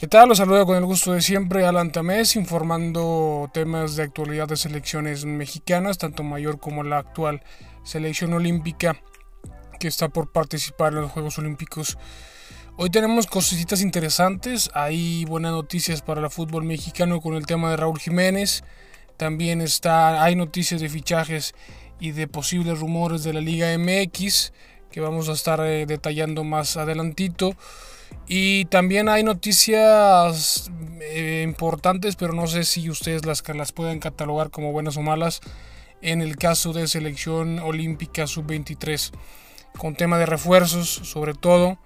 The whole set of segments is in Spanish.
¿Qué tal? Los saludo con el gusto de siempre Alan Tamés, informando temas de actualidad de selecciones mexicanas, tanto mayor como la actual selección olímpica que está por participar en los Juegos Olímpicos. Hoy tenemos cositas interesantes, hay buenas noticias para el fútbol mexicano con el tema de Raúl Jiménez, también está, hay noticias de fichajes y de posibles rumores de la Liga MX que vamos a estar eh, detallando más adelantito. Y también hay noticias eh, importantes, pero no sé si ustedes las, las pueden catalogar como buenas o malas en el caso de selección olímpica sub-23. Con tema de refuerzos, sobre todo,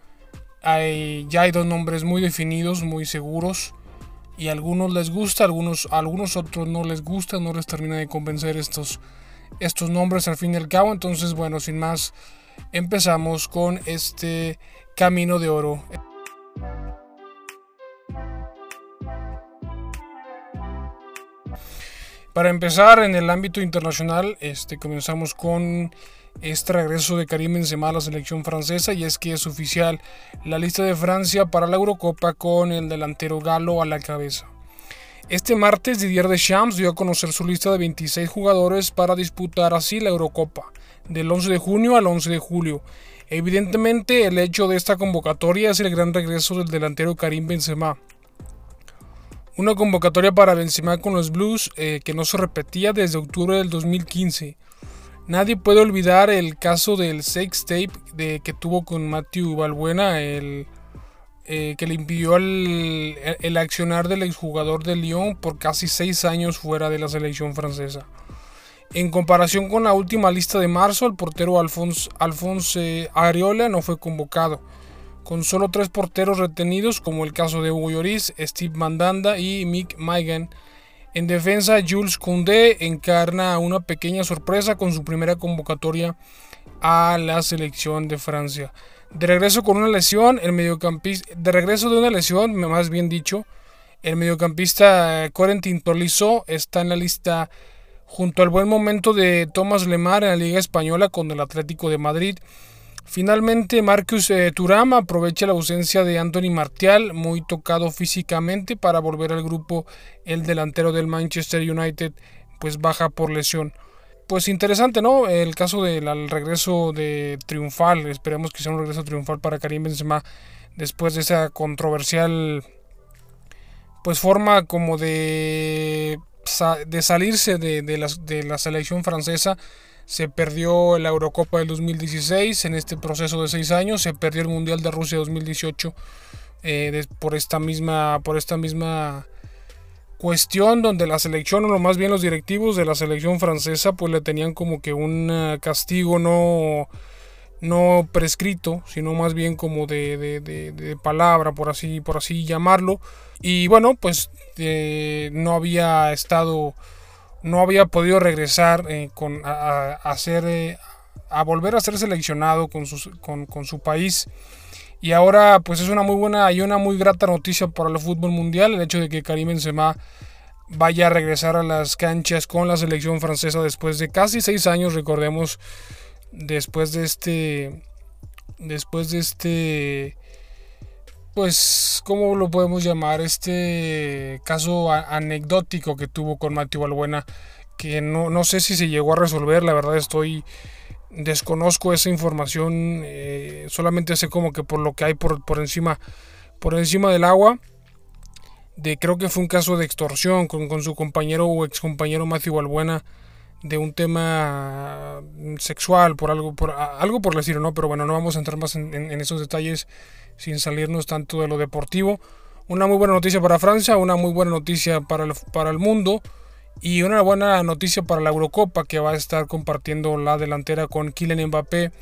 hay, ya hay dos nombres muy definidos, muy seguros. Y a algunos les gusta, algunos, algunos otros no les gusta, no les termina de convencer estos, estos nombres al fin y al cabo. Entonces, bueno, sin más, empezamos con este camino de oro. Para empezar, en el ámbito internacional, este, comenzamos con este regreso de Karim Benzema a la selección francesa y es que es oficial la lista de Francia para la Eurocopa con el delantero galo a la cabeza. Este martes Didier Deschamps dio a conocer su lista de 26 jugadores para disputar así la Eurocopa, del 11 de junio al 11 de julio. Evidentemente el hecho de esta convocatoria es el gran regreso del delantero Karim Benzema, una convocatoria para Benzema con los Blues eh, que no se repetía desde octubre del 2015. Nadie puede olvidar el caso del sex tape de, que tuvo con Matthew Balbuena, el, eh, que le impidió el, el, accionar del exjugador de Lyon por casi seis años fuera de la selección francesa. En comparación con la última lista de marzo, el portero Alphonse Ariola no fue convocado con solo tres porteros retenidos, como el caso de Hugo Lloris, Steve Mandanda y Mick Maigan. En defensa, Jules Koundé encarna una pequeña sorpresa con su primera convocatoria a la selección de Francia. De regreso con una lesión, el mediocampista, de regreso de una lesión, más bien dicho, el mediocampista Corentin Tolisso está en la lista junto al buen momento de Thomas Lemar en la Liga Española con el Atlético de Madrid Finalmente, Marcus eh, aprovecha la ausencia de Anthony Martial, muy tocado físicamente, para volver al grupo. El delantero del Manchester United, pues baja por lesión. Pues interesante, ¿no? El caso del regreso de triunfal. Esperemos que sea un regreso triunfal para Karim Benzema después de esa controversial, pues forma como de, de salirse de, de la selección francesa se perdió la Eurocopa del 2016 en este proceso de seis años, se perdió el Mundial de Rusia 2018 eh, por esta misma por esta misma cuestión donde la selección o más bien los directivos de la selección francesa pues le tenían como que un eh, castigo no no prescrito sino más bien como de, palabra por así por así llamarlo y bueno pues eh, no había estado no había podido regresar eh, con, a, eh, a volver a ser seleccionado con su, con, con su país. Y ahora pues es una muy buena y una muy grata noticia para el fútbol mundial el hecho de que Karim Benzema vaya a regresar a las canchas con la selección francesa después de casi seis años, recordemos, después de este, después de este pues, ¿cómo lo podemos llamar? Este caso anecdótico que tuvo con Mateo Balbuena, que no, no, sé si se llegó a resolver, la verdad estoy, desconozco esa información, eh, solamente sé como que por lo que hay por, por, encima, por encima del agua, de creo que fue un caso de extorsión con, con su compañero o ex compañero Matthew Balbuena, de un tema sexual, por algo por, algo por decirlo, ¿no? Pero bueno, no vamos a entrar más en, en esos detalles sin salirnos tanto de lo deportivo. Una muy buena noticia para Francia, una muy buena noticia para el, para el mundo y una buena noticia para la Eurocopa que va a estar compartiendo la delantera con Kylian Mbappé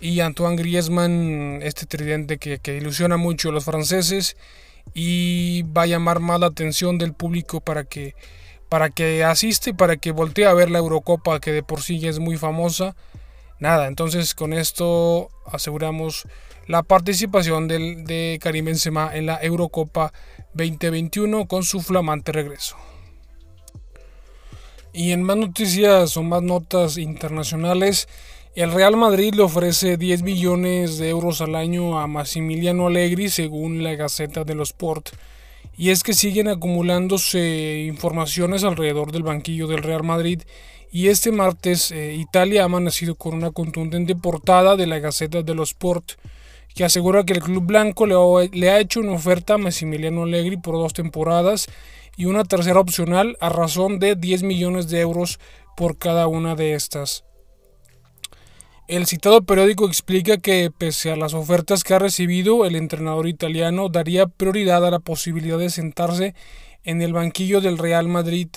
y Antoine Griezmann, este tridente que, que ilusiona mucho a los franceses y va a llamar más la atención del público para que, para que asiste para que voltee a ver la Eurocopa que de por sí ya es muy famosa. Nada, entonces con esto aseguramos la participación del, de Karim Benzema en la Eurocopa 2021 con su flamante regreso. Y en más noticias o más notas internacionales, el Real Madrid le ofrece 10 millones de euros al año a Massimiliano Allegri según la Gaceta de los Sport. Y es que siguen acumulándose informaciones alrededor del banquillo del Real Madrid y este martes eh, Italia ha amanecido con una contundente portada de la Gaceta dello Sport que asegura que el club blanco le, ha hecho una oferta a Massimiliano Allegri por dos temporadas y una tercera opcional a razón de 10 millones de euros por cada una de estas. El citado periódico explica que pese a las ofertas que ha recibido, el entrenador italiano daría prioridad a la posibilidad de sentarse en el banquillo del Real Madrid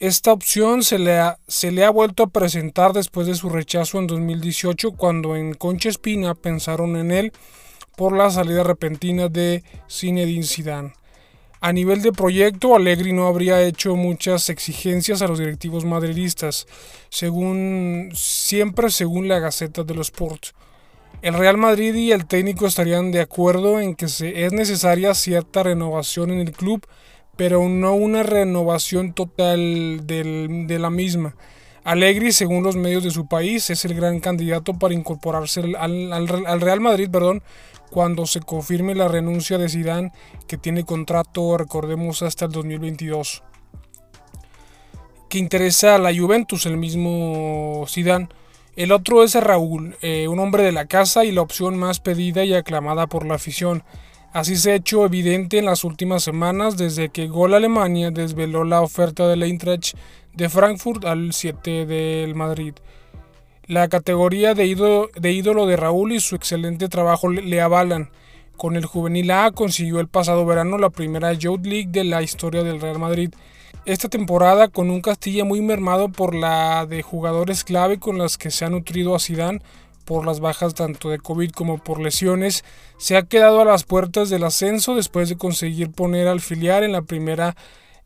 esta opción se le, ha, se le ha vuelto a presentar después de su rechazo en 2018 cuando en Concha Espina pensaron en él por la salida repentina de Zinedine Zidane. A nivel de proyecto, Allegri no habría hecho muchas exigencias a los directivos madridistas, según siempre según la Gaceta de los Sports. El Real Madrid y el técnico estarían de acuerdo en que se es necesaria cierta renovación en el club pero no una renovación total de la misma. Allegri, según los medios de su país, es el gran candidato para incorporarse al, Real Madrid, perdón, cuando se confirme la renuncia de Zidane, que tiene contrato, recordemos, hasta el 2022. Que interesa a la Juventus, el mismo Zidane. El otro es Raúl, eh, un hombre de la casa y la opción más pedida y aclamada por la afición. Así se ha hecho evidente en las últimas semanas desde que Gol Alemania desveló la oferta del Eintracht de Frankfurt al 7 del Madrid. La categoría de ídolo, de ídolo de Raúl y su excelente trabajo le avalan. Con el Juvenil A consiguió el pasado verano la primera Youth League de la historia del Real Madrid. Esta temporada con un Castilla muy mermado por la de jugadores clave con las que se ha nutrido a Zidane por las bajas tanto de COVID como por lesiones, se ha quedado a las puertas del ascenso después de conseguir poner al filial en la primera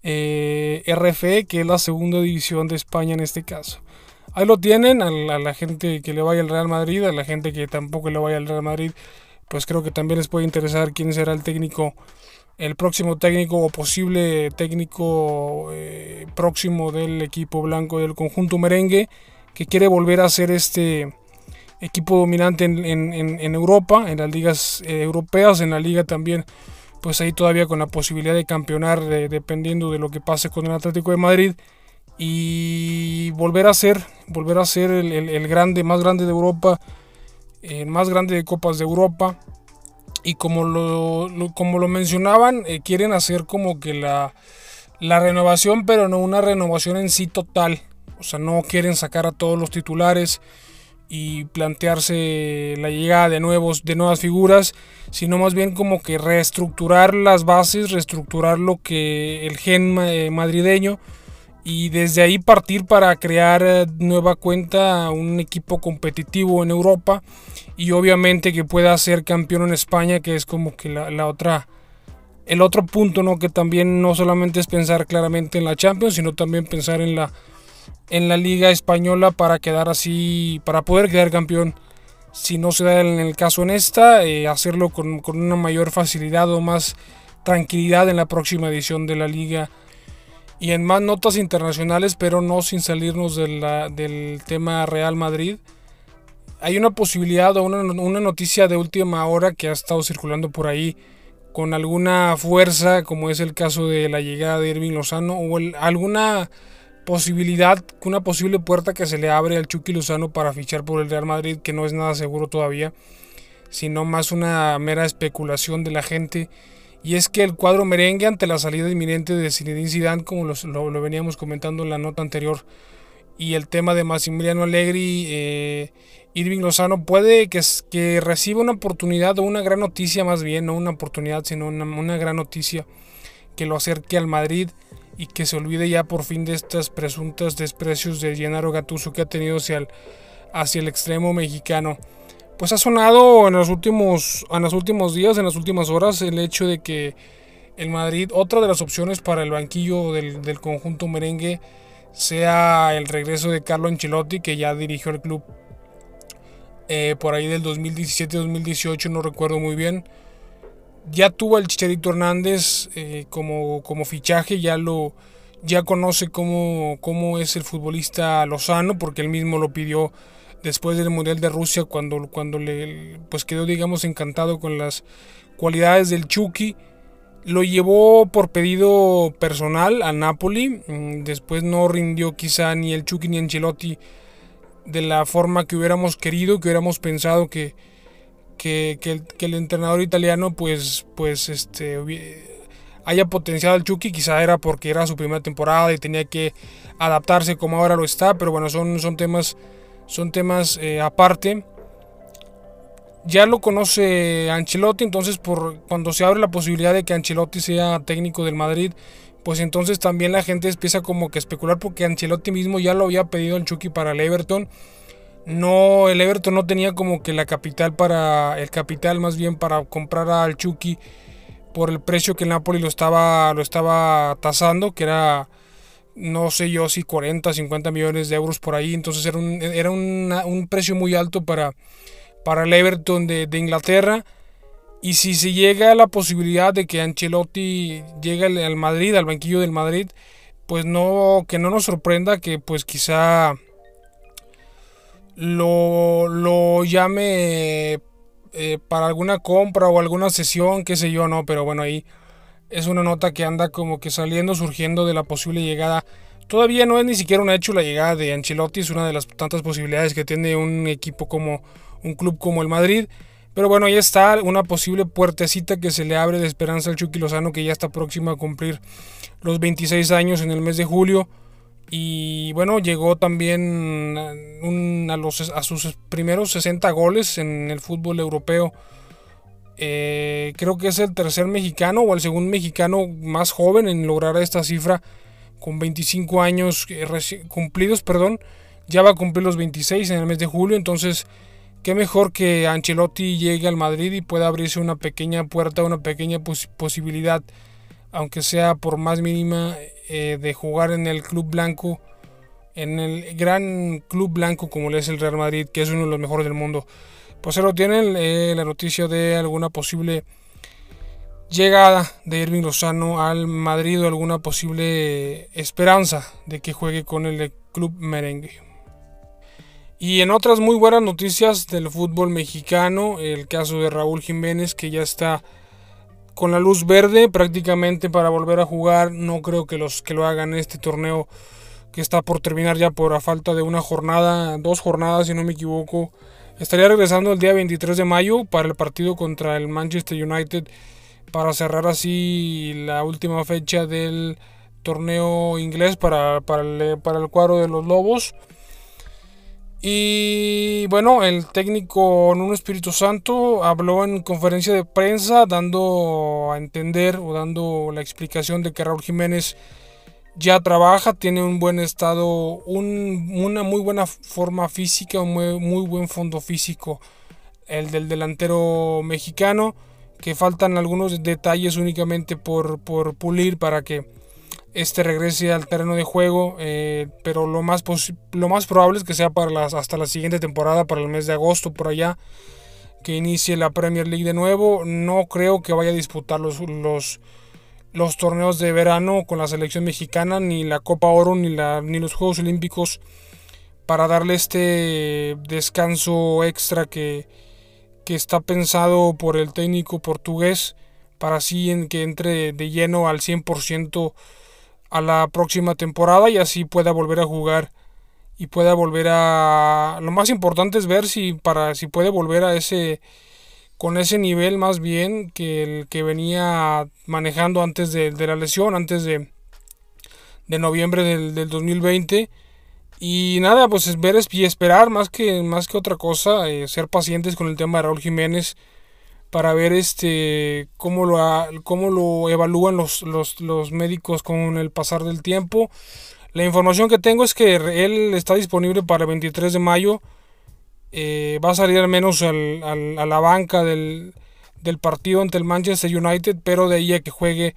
eh, RFE, que es la segunda división de España en este caso. Ahí lo tienen, a la, gente que le vaya al Real Madrid, a la gente que tampoco le vaya al Real Madrid, pues creo que también les puede interesar quién será el técnico, el próximo técnico o posible técnico eh, próximo del equipo blanco del conjunto merengue, que quiere volver a ser este equipo dominante en, Europa, en las ligas eh, europeas, en la liga también, pues ahí todavía con la posibilidad de campeonar dependiendo de lo que pase con el Atlético de Madrid y volver a ser, volver a ser el, grande, más grande de Europa, el más grande de Copas de Europa. Y como lo, como lo mencionaban, eh, quieren hacer como que la, la renovación, pero no una renovación en sí total. O sea, no quieren sacar a todos los titulares y plantearse la llegada de, nuevos, de nuevas figuras, sino más bien como que reestructurar las bases, reestructurar lo que el gen eh, madrileño y desde ahí partir para crear eh, nueva cuenta un equipo competitivo en Europa y obviamente que pueda ser campeón en España, que es como que la, la otra el otro punto, ¿no? Que también no solamente es pensar claramente en la Champions, sino también pensar en la en la liga española para quedar así, para poder quedar campeón. Si no se da en el caso en esta, eh, hacerlo con, una mayor facilidad o más tranquilidad en la próxima edición de la liga. Y en más notas internacionales, pero no sin salirnos del tema Real Madrid. Hay una posibilidad o una, una noticia de última hora que ha estado circulando por ahí con alguna fuerza, como es el caso de la llegada de Irving Lozano, o alguna posibilidad, una posible puerta que se le abre al Chucky Lozano para fichar por el Real Madrid, que no es nada seguro todavía, sino más una mera especulación de la gente. Y es que el cuadro merengue ante la salida inminente de Zinedine Zidane, como lo, veníamos comentando en la nota anterior, y el tema de Massimiliano Allegri, eh, Irving Lozano puede que, que reciba una oportunidad o una gran noticia más bien, no una oportunidad, sino una, una gran noticia que lo acerque al Madrid y que se olvide ya por fin de estas presuntas desprecios de Gennaro Gattuso que ha tenido hacia el, extremo mexicano. Pues ha sonado en los, últimos, en los últimos días, en las últimas horas, el hecho de que el Madrid, otra de las opciones para el banquillo del, conjunto merengue, sea el regreso de Carlo Ancelotti, que ya dirigió el club eh, por ahí del 2017-2018, no recuerdo muy bien ya tuvo al Chicharito Hernández eh, como, como fichaje, ya lo ya conoce cómo, cómo es el futbolista Lozano, porque él mismo lo pidió después del Mundial de Rusia, cuando, cuando le pues quedó digamos encantado con las cualidades del Chucky. lo llevó por pedido personal a Napoli. Mm, después no rindió quizá ni el Chucky ni Ancelotti de la forma que hubiéramos querido, que hubiéramos pensado que, que, el, entrenador italiano pues, pues este, haya potenciado al Chucky. Quizá era porque era su primera temporada y tenía que adaptarse como ahora lo está. Pero bueno, son, son temas, son temas eh, aparte ya lo conoce Ancelotti, entonces por cuando se abre la posibilidad de que Ancelotti sea técnico del Madrid, pues entonces también la gente empieza como que a especular porque Ancelotti mismo ya lo había pedido al Chucky para el Everton. No, el Everton no tenía como que la capital para el capital más bien para comprar al Chucky por el precio que el Napoli lo estaba lo estaba tasando, que era no sé yo si 40, 50 millones de euros por ahí, entonces era un, era un precio muy alto para para el Everton de, Inglaterra. Y si se llega a la posibilidad de que Ancelotti llegue al, Madrid, al banquillo del Madrid, pues no, que no nos sorprenda que pues quizá lo, lo llame eh, para alguna compra o alguna sesión, qué sé yo, no, pero bueno, ahí es una nota que anda como que saliendo, surgiendo de la posible llegada. Todavía no es ni siquiera un hecho la llegada de Ancelotti, es una de las tantas posibilidades que tiene un equipo como un club como el Madrid. Pero bueno, ahí está una posible puertecita que se le abre de esperanza al Chucky Lozano, que ya está próximo a cumplir los 26 años en el mes de julio. Y bueno, llegó también a, los, a sus primeros 60 goles en el fútbol europeo. Eh, creo que es el tercer mexicano o el segundo mexicano más joven en lograr esta cifra con 25 años eh, cumplidos, perdón. Ya va a cumplir los 26 en el mes de julio, entonces qué mejor que Ancelotti llegue al Madrid y pueda abrirse una pequeña puerta, una pequeña posibilidad, aunque sea por más mínima, eh, de jugar en el club blanco, en el gran club blanco como le es el Real Madrid, que es uno de los mejores del mundo. Pues se lo tienen eh, la noticia de alguna posible llegada de Irving Lozano al Madrid o alguna posible esperanza de que juegue con el club merengue. Y en otras muy buenas noticias del fútbol mexicano, el caso de Raúl Jiménez que ya está con la luz verde prácticamente para volver a jugar. No creo que los que lo hagan en este torneo que está por terminar ya por falta de una jornada, dos jornadas si no me equivoco. Estaría regresando el día 23 de mayo para el partido contra el Manchester United para cerrar así la última fecha del torneo inglés para, para el cuadro de los Lobos. Y bueno, el técnico Nuno Espíritu Santo habló en conferencia de prensa dando a entender o dando la explicación de que Raúl Jiménez ya trabaja, tiene un buen estado, una muy buena forma física, un muy, muy, buen fondo físico, el del delantero mexicano, que faltan algunos detalles únicamente por, por pulir para que este regrese al terreno de juego, eh, pero lo más, lo más probable es que sea para las, hasta la siguiente temporada, para el mes de agosto, por allá, que inicie la Premier League de nuevo. No creo que vaya a disputar los, los, los torneos de verano con la selección mexicana, ni la Copa Oro, ni, la, ni los Juegos Olímpicos, para darle este descanso extra que, que está pensado por el técnico portugués, para así en que entre de lleno al 100% a la próxima temporada y así pueda volver a jugar y pueda volver a lo más importante es ver si para si puede volver a ese con ese nivel más bien que el que venía manejando antes de, la lesión antes de, de noviembre del, del, 2020 y nada pues es ver y esperar más que más que otra cosa eh, ser pacientes con el tema de Raúl Jiménez para ver este cómo lo, cómo lo evalúan los, los, médicos con el pasar del tiempo. La información que tengo es que él está disponible para el 23 de mayo. Eh, va a salir al menos al, a la banca del, partido ante el Manchester United, pero de ahí a que juegue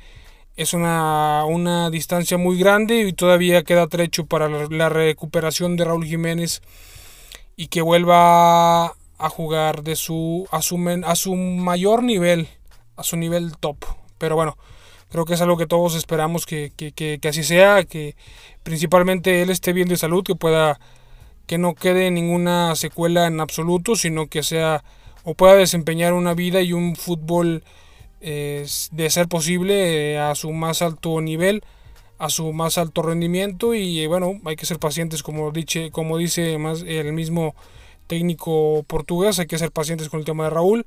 es una, una distancia muy grande y todavía queda trecho para la, la recuperación de Raúl Jiménez y que vuelva a jugar de su a su, a su mayor nivel, a su nivel top. Pero bueno, creo que es algo que todos esperamos que, así sea, que principalmente él esté bien de salud, que pueda que no quede ninguna secuela en absoluto, sino que sea o pueda desempeñar una vida y un fútbol de ser posible eh, a su más alto nivel, a su más alto rendimiento y eh, bueno, hay que ser pacientes como, dice, como dice más el mismo técnico portugués, hay que ser pacientes con el tema de Raúl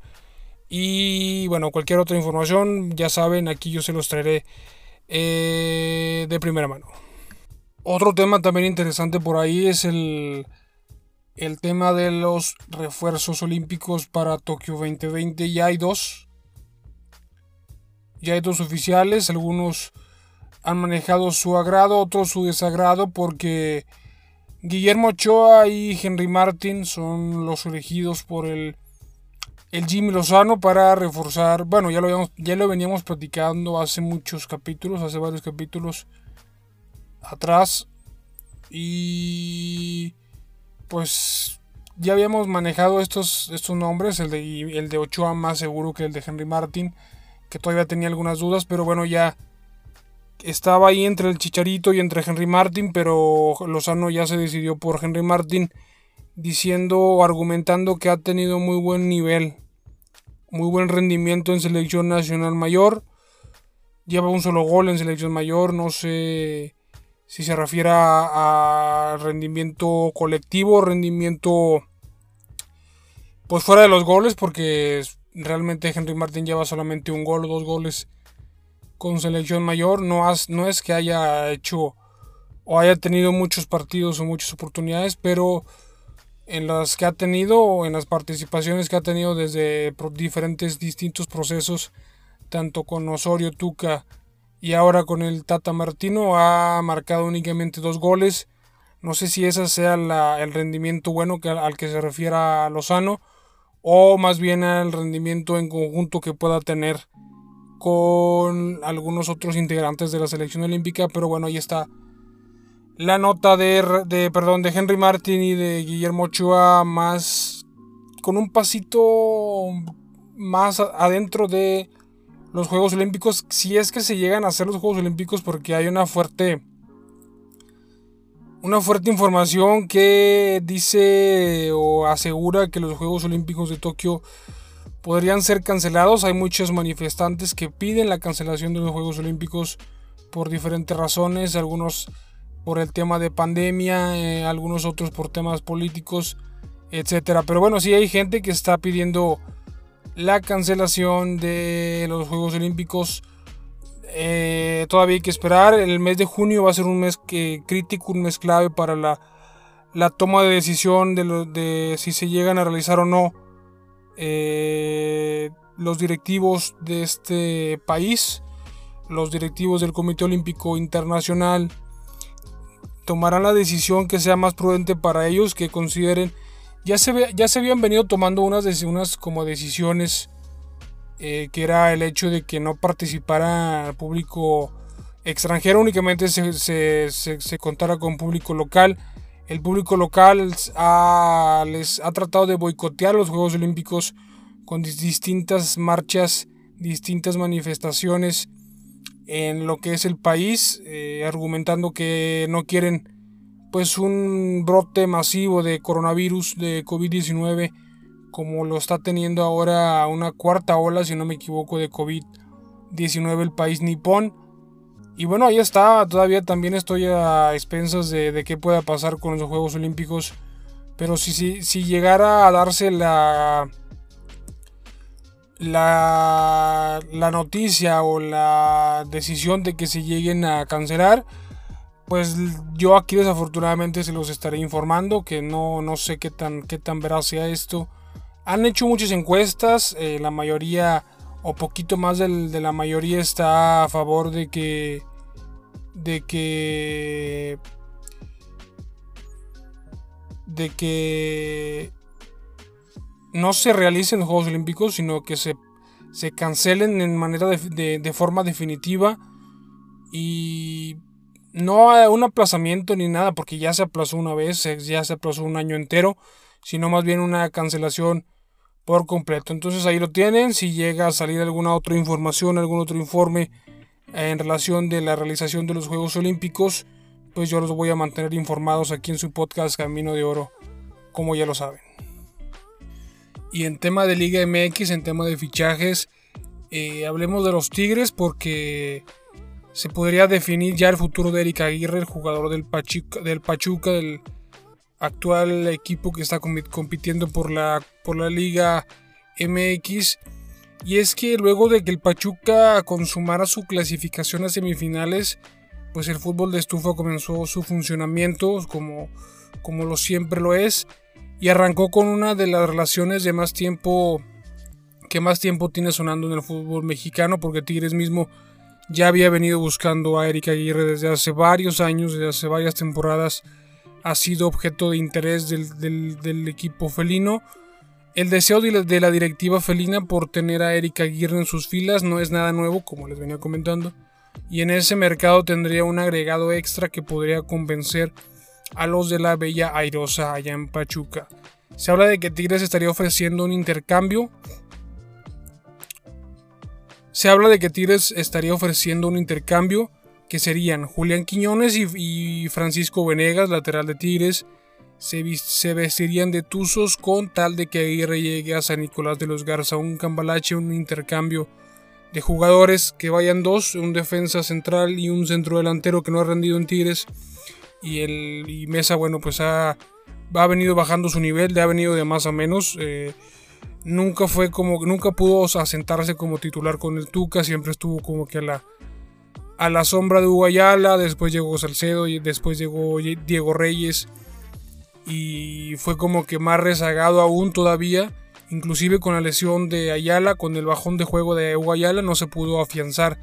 y bueno, cualquier otra información ya saben, aquí yo se los traeré eh, de primera mano. Otro tema también interesante por ahí es el, el tema de los refuerzos olímpicos para Tokio 2020. Ya hay dos, ya hay dos oficiales, algunos han manejado su agrado, otros su desagrado, porque Guillermo Ochoa y Henry Martin son los elegidos por el, el Jimmy Lozano para reforzar. Bueno, ya lo, ya lo veníamos platicando hace muchos capítulos, hace varios capítulos atrás. Y pues ya habíamos manejado estos, estos nombres, el de, el de Ochoa más seguro que el de Henry Martin que todavía tenía algunas dudas, pero bueno, ya estaba ahí entre el Chicharito y entre Henry Martin, pero Lozano ya se decidió por Henry Martin, diciendo o argumentando que ha tenido muy buen nivel, muy buen rendimiento en selección nacional mayor. Lleva un solo gol en selección mayor, no sé si se refiere a, rendimiento colectivo, rendimiento pues fuera de los goles, porque realmente Henry Martin lleva solamente un gol o dos goles con selección mayor. No, no es que haya hecho o haya tenido muchos partidos o muchas oportunidades, pero en las que ha tenido o en las participaciones que ha tenido desde diferentes distintos procesos, tanto con Osorio Tuca y ahora con el Tata Martino, ha marcado únicamente dos goles. No sé si ese sea el rendimiento bueno que, al que se refiera Lozano o más bien al rendimiento en conjunto que pueda tener con algunos otros integrantes de la selección olímpica, pero bueno, ahí está la nota de, de, perdón, de Henry Martin y de Guillermo Ochoa más con un pasito más adentro de los Juegos Olímpicos, si es que se llegan a hacer los Juegos Olímpicos porque hay una fuerte una fuerte información que dice o asegura que los Juegos Olímpicos de Tokio podrían ser cancelados. Hay muchos manifestantes que piden la cancelación de los Juegos Olímpicos por diferentes razones, algunos por el tema de pandemia, eh, algunos otros por temas políticos, etcétera. Pero bueno, sí hay gente que está pidiendo la cancelación de los Juegos Olímpicos eh, todavía hay que esperar. El mes de junio va a ser un mes que, crítico, un mes clave para la, toma de decisión de, de, si se llegan a realizar o no eh, los directivos de este país, los directivos del Comité Olímpico Internacional tomarán la decisión que sea más prudente para ellos, que consideren, ya se, ya se habían venido tomando unas, como decisiones eh, que era el hecho de que no participara público extranjero, únicamente se, se, contara con público local. El público local ha, les ha tratado de boicotear los Juegos Olímpicos con distintas marchas, distintas manifestaciones en lo que es el país, eh, argumentando que no quieren pues un brote masivo de coronavirus, de COVID-19 como lo está teniendo ahora una cuarta ola, si no me equivoco, de COVID-19 el país nipón. Y bueno, ahí está, todavía también estoy a expensas de, qué pueda pasar con los Juegos Olímpicos. Pero si, si, si llegara a darse la, la, la noticia o la decisión de que se lleguen a cancelar, pues yo aquí desafortunadamente se los estaré informando, que no, no sé qué tan, qué tan veraz sea esto. Han hecho muchas encuestas, eh, la mayoría o poquito más de la mayoría está a favor de que de que de que no se realicen los Juegos Olímpicos, sino que se, se cancelen en manera de, de, forma definitiva y no un aplazamiento ni nada, porque ya se aplazó una vez, ya se aplazó un año entero, sino más bien una cancelación por completo. Entonces ahí lo tienen. Si llega a salir alguna otra información, algún otro informe en relación de la realización de los Juegos Olímpicos, pues yo los voy a mantener informados aquí en su podcast Camino de Oro, como ya lo saben. Y en tema de Liga MX, en tema de fichajes, Eh, hablemos de los Tigres porque se podría definir ya el futuro de Eric Aguirre, el jugador del Pachuca, del, Pachuca, del actual equipo que está compitiendo por la, por la Liga MX. Y es que luego de que el Pachuca consumara su clasificación a semifinales, pues el fútbol de estufa comenzó su funcionamiento como, como lo siempre lo es y arrancó con una de las relaciones de más tiempo que más tiempo tiene sonando en el fútbol mexicano porque Tigres mismo ya había venido buscando a Erika Aguirre desde hace varios años, desde hace varias temporadas ha sido objeto de interés del, equipo felino. El deseo de la, directiva felina por tener a Erika Aguirre en sus filas no es nada nuevo, como les venía comentando, y en ese mercado tendría un agregado extra que podría convencer a los de la Bella Airosa allá en Pachuca. Se habla de que Tigres estaría ofreciendo un intercambio. Se habla de que Tigres estaría ofreciendo un intercambio que serían Julián Quiñones y, Francisco Venegas, lateral de Tigres. Se, vestirían de tuzos con tal de que Aguirre llegue a San Nicolás de los Garza, un cambalache, un intercambio de jugadores que vayan dos, un defensa central y un centro delantero que no ha rendido en Tigres y el Mesa, bueno, pues ha, ha venido bajando su nivel, le ha venido de más a menos. Eh, nunca fue como, nunca pudo asentarse como titular con el Tuca, siempre estuvo como que a la, a la sombra de Uguayala, después llegó Salcedo y después llegó Diego Reyes y fue como que más rezagado aún todavía. Inclusive con la lesión de Ayala, con el bajón de juego de Uguayala, no se pudo afianzar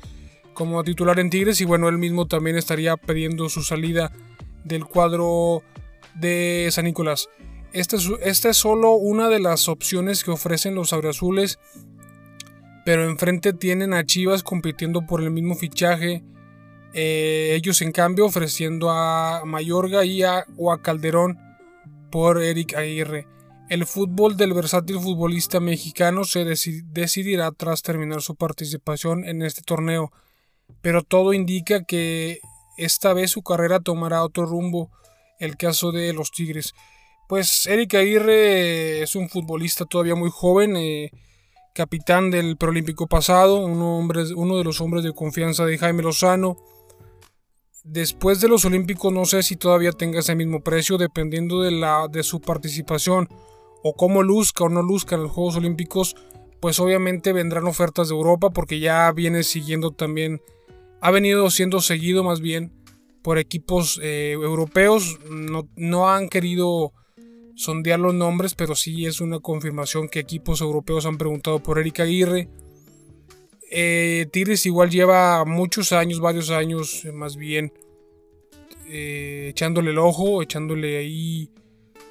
como titular en Tigres y bueno, él mismo también estaría pidiendo su salida del cuadro de San Nicolás. Esta es, esta es solo una de las opciones que ofrecen los azules, pero enfrente tienen a Chivas compitiendo por el mismo fichaje. Eh, ellos en cambio ofreciendo a Mayorga y a, o a Calderón por Eric Aguirre. El fútbol del versátil futbolista mexicano se decidirá tras terminar su participación en este torneo, pero todo indica que esta vez su carrera tomará otro rumbo, el caso de los Tigres. Pues Eric Aguirre es un futbolista todavía muy joven, eh, capitán del preolímpico pasado, uno de los hombres de confianza de Jaime Lozano. Después de los Olímpicos no sé si todavía tenga ese mismo precio, dependiendo de, la, de su participación o cómo luzca o no luzca en los Juegos Olímpicos, pues obviamente vendrán ofertas de Europa porque ya viene siguiendo también ha venido siendo seguido más bien por equipos eh, europeos. No, han querido sondear los nombres, pero sí es una confirmación que equipos europeos han preguntado por Erika Aguirre. Eh, Tigres igual lleva muchos años, varios años más bien, eh, echándole el ojo, echándole ahí,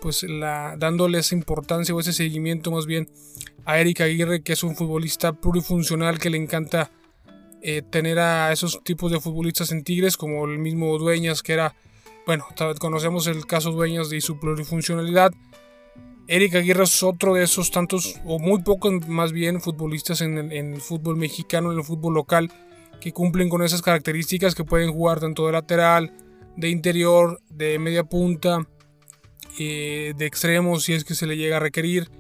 pues la, dándole esa importancia o ese seguimiento más bien a Erika Aguirre, que es un futbolista plurifuncional que le encanta eh, tener a esos tipos de futbolistas en Tigres, como el mismo Dueñas, que era, bueno, conocemos el caso Dueñas y su plurifuncionalidad. Eric Aguirre es otro de esos tantos, o muy pocos más bien, futbolistas en el, fútbol mexicano, en el fútbol local, que cumplen con esas características que pueden jugar tanto de lateral, de interior, de media punta, eh, de extremo, si es que se le llega a requerir.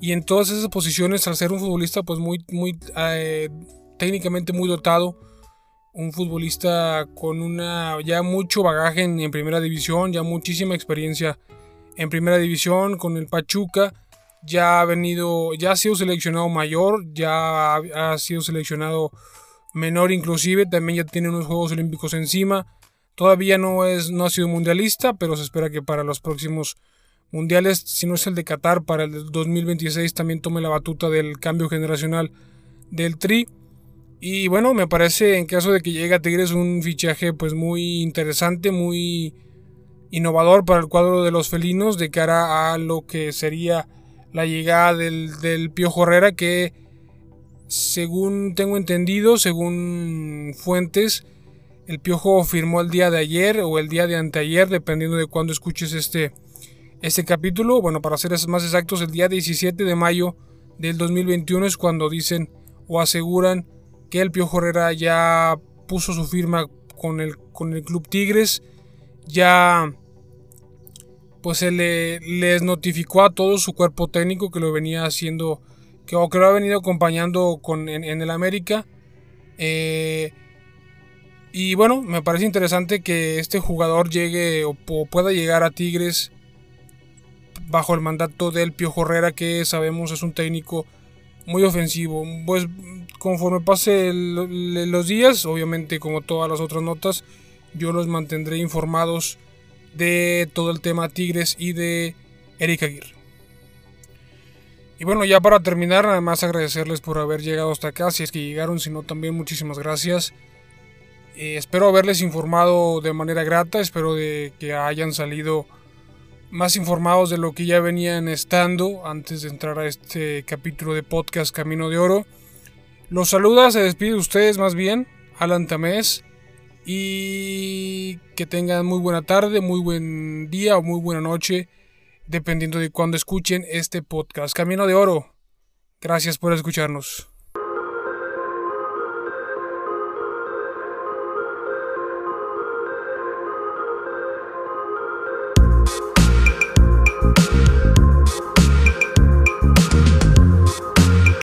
Y en todas esas posiciones, al ser un futbolista pues muy, muy eh, técnicamente muy dotado, un futbolista con una ya mucho bagaje en, primera división, ya muchísima experiencia en primera división con el Pachuca, ya ha venido, ya ha sido seleccionado mayor, ya ha, sido seleccionado menor inclusive, también ya tiene unos Juegos Olímpicos encima. Todavía no, es, no ha sido mundialista, pero se espera que para los próximos mundiales, si no es el de Qatar, para el 2026 también tome la batuta del cambio generacional del Tri. Y bueno, me parece en caso de que llegue a Tigres un fichaje pues muy interesante, muy innovador para el cuadro de los felinos de cara a lo que sería la llegada del, del Piojo Herrera que según tengo entendido, según fuentes, el Piojo firmó el día de ayer o el día de anteayer, dependiendo de cuándo escuches este, este capítulo. Bueno, para ser más exactos, el día 17 de mayo del 2021 es cuando dicen o aseguran que el Piojo Herrera ya puso su firma con el, con el Club Tigres, ya pues se le, les notificó a todo su cuerpo técnico que lo venía haciendo, que, que lo ha venido acompañando con, en, el América. Eh, y bueno, me parece interesante que este jugador llegue o, pueda llegar a Tigres bajo el mandato del Piojo Herrera, que sabemos es un técnico muy ofensivo. Pues conforme pase los días, obviamente como todas las otras notas, yo los mantendré informados de todo el tema Tigres y de Erika Aguirre. Y bueno, ya para terminar, nada más agradecerles por haber llegado hasta acá, si es que llegaron, si no también muchísimas gracias. Eh, espero haberles informado de manera grata, espero de que hayan salido más informados de lo que ya venían estando antes de entrar a este capítulo de podcast Camino de Oro. Los saluda, se despide de ustedes más bien, Alan Tamés, y que tengan muy buena tarde, muy buen día o muy buena noche, dependiendo de cuando escuchen este podcast. Camino de Oro, gracias por escucharnos.